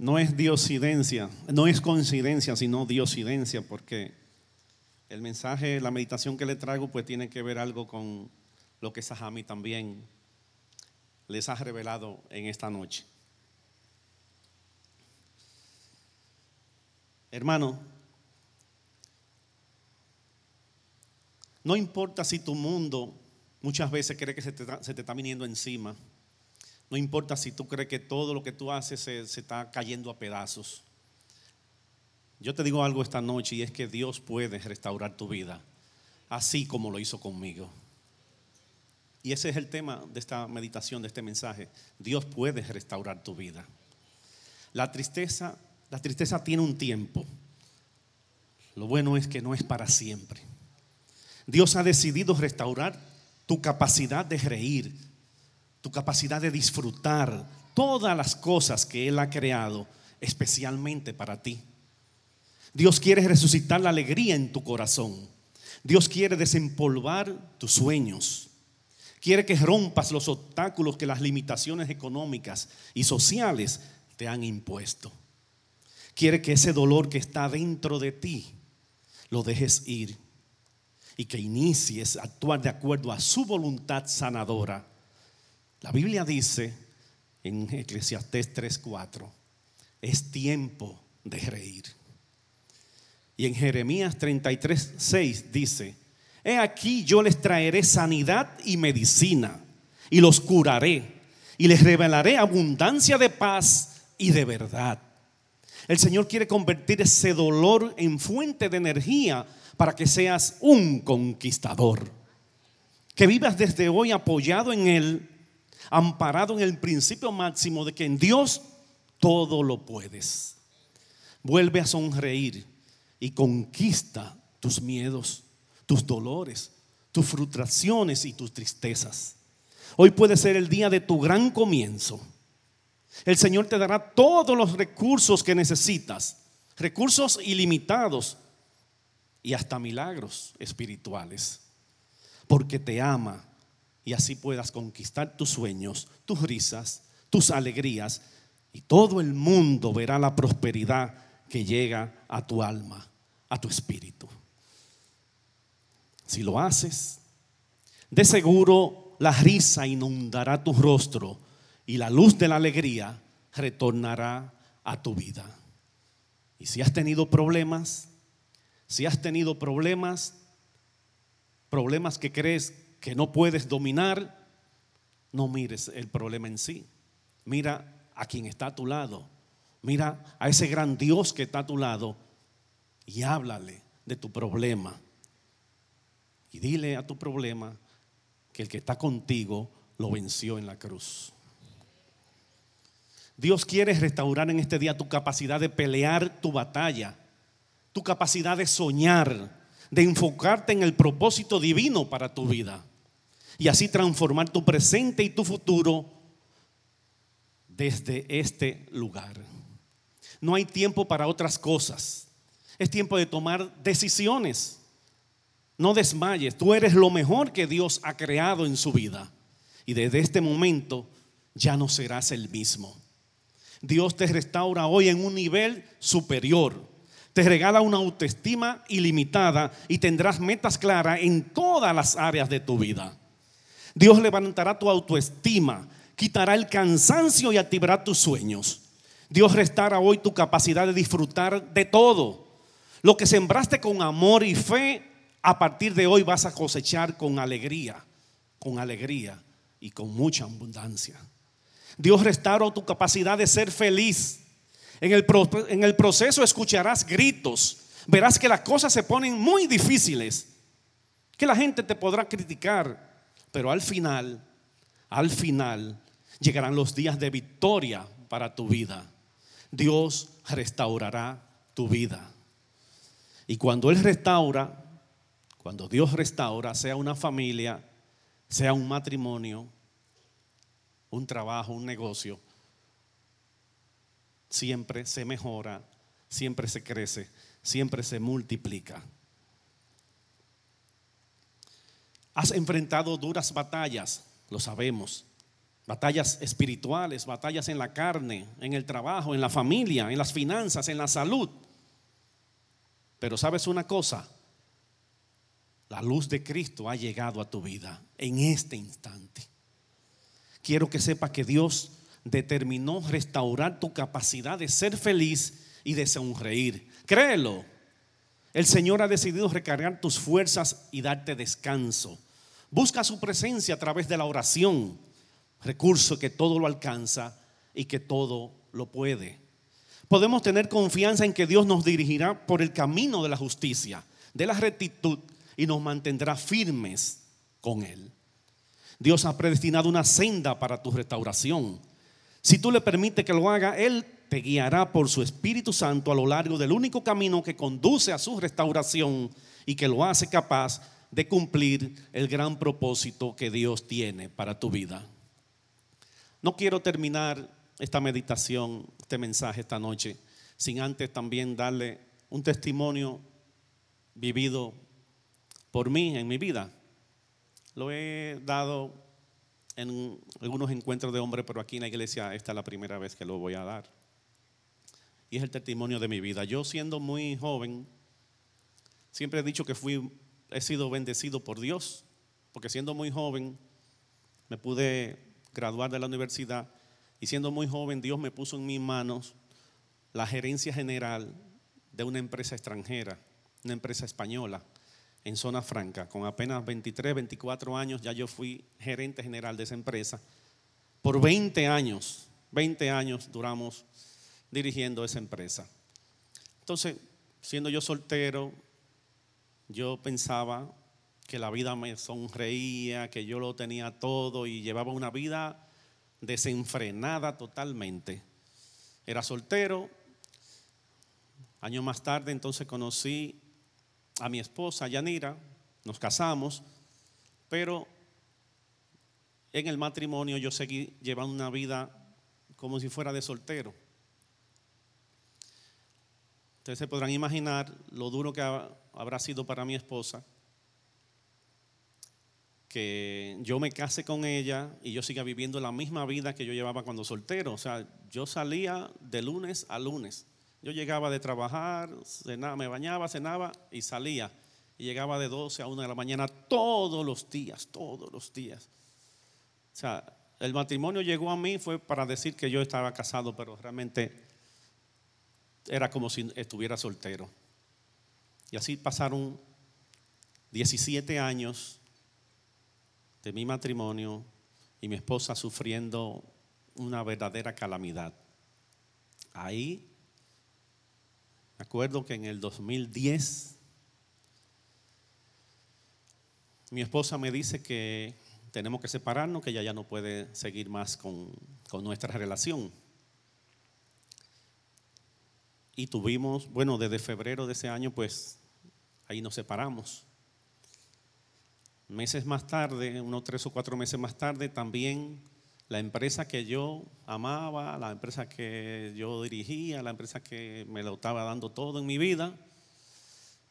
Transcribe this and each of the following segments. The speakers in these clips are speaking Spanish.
no es diosidencia, no es coincidencia, sino diosidencia, porque el mensaje, la meditación que le traigo, pues tiene que ver algo con lo que Sahami también les ha revelado en esta noche. Hermano, no importa si tu mundo muchas veces cree que se te, se te está viniendo encima. No importa si tú crees que todo lo que tú haces se, se, está cayendo a pedazos. Yo te digo algo esta noche y es que Dios puede restaurar tu vida, así como lo hizo conmigo. Y ese es el tema de esta meditación, de este mensaje. Dios puede restaurar tu vida. La tristeza, la tristeza tiene un tiempo. Lo bueno es que no es para siempre. Dios ha decidido restaurar tu capacidad de reír, tu capacidad de disfrutar todas las cosas que Él ha creado especialmente para ti. Dios quiere resucitar la alegría en tu corazón. Dios quiere desempolvar tus sueños. Quiere que rompas los obstáculos que las limitaciones económicas y sociales te han impuesto. Quiere que ese dolor que está dentro de ti lo dejes ir y que inicies a actuar de acuerdo a su voluntad sanadora. La Biblia dice en Eclesiastés 3:4, es tiempo de reír. Y en Jeremías 33:6 dice, He aquí yo les traeré sanidad y medicina y los curaré y les revelaré abundancia de paz y de verdad. El Señor quiere convertir ese dolor en fuente de energía para que seas un conquistador. Que vivas desde hoy apoyado en Él, amparado en el principio máximo de que en Dios todo lo puedes. Vuelve a sonreír y conquista tus miedos tus dolores, tus frustraciones y tus tristezas. Hoy puede ser el día de tu gran comienzo. El Señor te dará todos los recursos que necesitas, recursos ilimitados y hasta milagros espirituales, porque te ama y así puedas conquistar tus sueños, tus risas, tus alegrías y todo el mundo verá la prosperidad que llega a tu alma, a tu espíritu. Si lo haces, de seguro la risa inundará tu rostro y la luz de la alegría retornará a tu vida. Y si has tenido problemas, si has tenido problemas, problemas que crees que no puedes dominar, no mires el problema en sí. Mira a quien está a tu lado. Mira a ese gran Dios que está a tu lado y háblale de tu problema y dile a tu problema que el que está contigo lo venció en la cruz. Dios quiere restaurar en este día tu capacidad de pelear tu batalla, tu capacidad de soñar, de enfocarte en el propósito divino para tu vida y así transformar tu presente y tu futuro desde este lugar. No hay tiempo para otras cosas. Es tiempo de tomar decisiones. No desmayes, tú eres lo mejor que Dios ha creado en su vida. Y desde este momento ya no serás el mismo. Dios te restaura hoy en un nivel superior. Te regala una autoestima ilimitada y tendrás metas claras en todas las áreas de tu vida. Dios levantará tu autoestima, quitará el cansancio y activará tus sueños. Dios restaura hoy tu capacidad de disfrutar de todo. Lo que sembraste con amor y fe a partir de hoy vas a cosechar con alegría, con alegría y con mucha abundancia. Dios restaura tu capacidad de ser feliz. En el, en el proceso escucharás gritos, verás que las cosas se ponen muy difíciles, que la gente te podrá criticar, pero al final, al final llegarán los días de victoria para tu vida. Dios restaurará tu vida. Y cuando Él restaura, cuando Dios restaura, sea una familia, sea un matrimonio, un trabajo, un negocio, siempre se mejora, siempre se crece, siempre se multiplica. Has enfrentado duras batallas, lo sabemos. Batallas espirituales, batallas en la carne, en el trabajo, en la familia, en las finanzas, en la salud. Pero sabes una cosa, la luz de Cristo ha llegado a tu vida en este instante. Quiero que sepa que Dios determinó restaurar tu capacidad de ser feliz y de sonreír. Créelo. El Señor ha decidido recargar tus fuerzas y darte descanso. Busca su presencia a través de la oración, recurso que todo lo alcanza y que todo lo puede. Podemos tener confianza en que Dios nos dirigirá por el camino de la justicia, de la rectitud y nos mantendrá firmes con Él. Dios ha predestinado una senda para tu restauración. Si tú le permites que lo haga, Él te guiará por su Espíritu Santo a lo largo del único camino que conduce a su restauración y que lo hace capaz de cumplir el gran propósito que Dios tiene para tu vida. No quiero terminar esta meditación, este mensaje esta noche, sin antes también darle un testimonio vivido por mí en mi vida. Lo he dado en algunos encuentros de hombres, pero aquí en la iglesia esta es la primera vez que lo voy a dar y es el testimonio de mi vida. Yo siendo muy joven, siempre he dicho que fui, he sido bendecido por Dios, porque siendo muy joven me pude graduar de la universidad y siendo muy joven Dios me puso en mis manos la gerencia general de una empresa extranjera, una empresa española en zona franca. Con apenas 23, 24 años ya yo fui gerente general de esa empresa. Por 20 años, 20 años duramos dirigiendo esa empresa. Entonces, siendo yo soltero, yo pensaba que la vida me sonreía, que yo lo tenía todo y llevaba una vida desenfrenada totalmente. Era soltero. Años más tarde entonces conocí a mi esposa Yanira, nos casamos, pero en el matrimonio yo seguí llevando una vida como si fuera de soltero. Ustedes se podrán imaginar lo duro que habrá sido para mi esposa que yo me case con ella y yo siga viviendo la misma vida que yo llevaba cuando soltero. O sea, yo salía de lunes a lunes. Yo llegaba de trabajar, cenaba, me bañaba, cenaba y salía. Y llegaba de 12 a 1 de la mañana todos los días, todos los días. O sea, el matrimonio llegó a mí fue para decir que yo estaba casado, pero realmente era como si estuviera soltero. Y así pasaron 17 años de mi matrimonio y mi esposa sufriendo una verdadera calamidad. Ahí, me acuerdo que en el 2010, mi esposa me dice que tenemos que separarnos, que ella ya no puede seguir más con, con nuestra relación. Y tuvimos, bueno, desde febrero de ese año, pues ahí nos separamos. Meses más tarde, unos tres o cuatro meses más tarde, también la empresa que yo amaba, la empresa que yo dirigía, la empresa que me lo estaba dando todo en mi vida,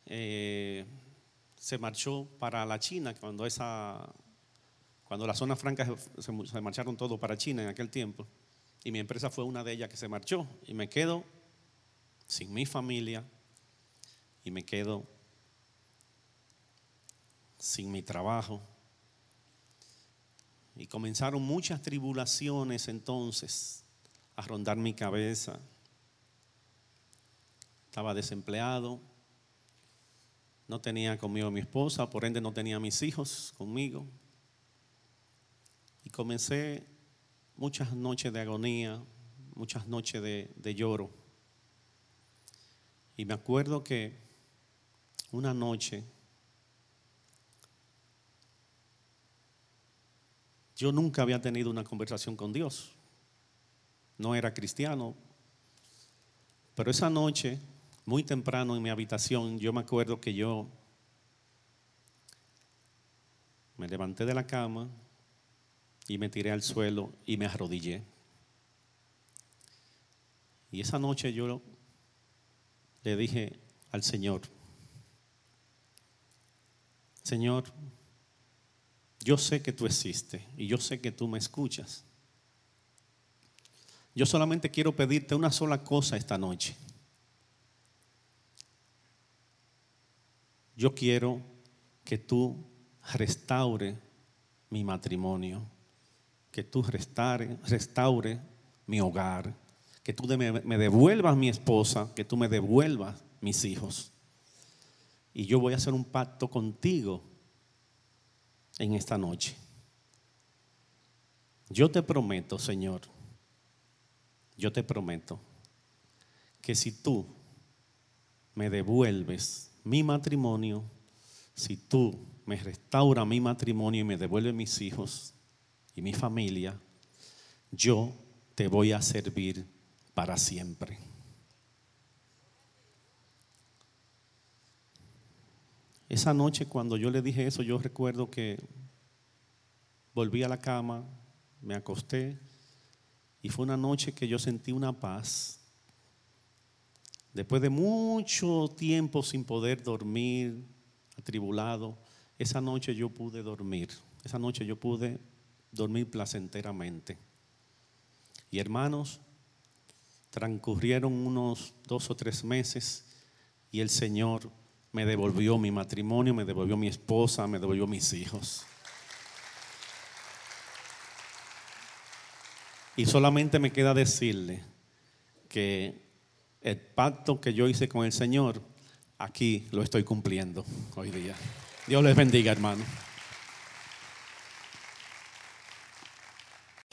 eh, se marchó para la China cuando esa, cuando la zona franca se, se marcharon todos para China en aquel tiempo. Y mi empresa fue una de ellas que se marchó. Y me quedo sin mi familia y me quedo sin mi trabajo. Y comenzaron muchas tribulaciones entonces a rondar mi cabeza. Estaba desempleado, no tenía conmigo mi esposa, por ende no tenía mis hijos conmigo. Y comencé muchas noches de agonía, muchas noches de, de lloro. Y me acuerdo que una noche yo nunca había tenido una conversación con Dios. no era cristiano. Pero esa noche, muy temprano en mi habitación, yo me acuerdo que yo me levanté de la cama y me tiré al suelo y me arrodillé. Y esa noche yo le dije al Señor, Señor, yo sé que tú existes y yo sé que tú me escuchas. Yo solamente quiero pedirte una sola cosa esta noche. Yo quiero que tú restaure mi matrimonio, que tú restaure, restaure mi hogar, que tú me, me devuelvas mi esposa, que tú me devuelvas mis hijos. Y yo voy a hacer un pacto contigo en esta noche. Yo te prometo, Señor, yo te prometo que si tú me devuelves mi matrimonio, si tú me restauras mi matrimonio y me devuelves mis hijos y mi familia, yo te voy a servir para siempre. Esa noche cuando yo le dije eso, yo recuerdo que volví a la cama, me acosté y fue una noche que yo sentí una paz. Después de mucho tiempo sin poder dormir, atribulado, esa noche yo pude dormir. Esa noche yo pude dormir placenteramente. Y hermanos, transcurrieron unos dos o tres meses y el Señor me devolvió mi matrimonio, me devolvió mi esposa, me devolvió mis hijos. Y solamente me queda decirle que el pacto que yo hice con el Señor, aquí lo estoy cumpliendo hoy día. Dios les bendiga, hermano.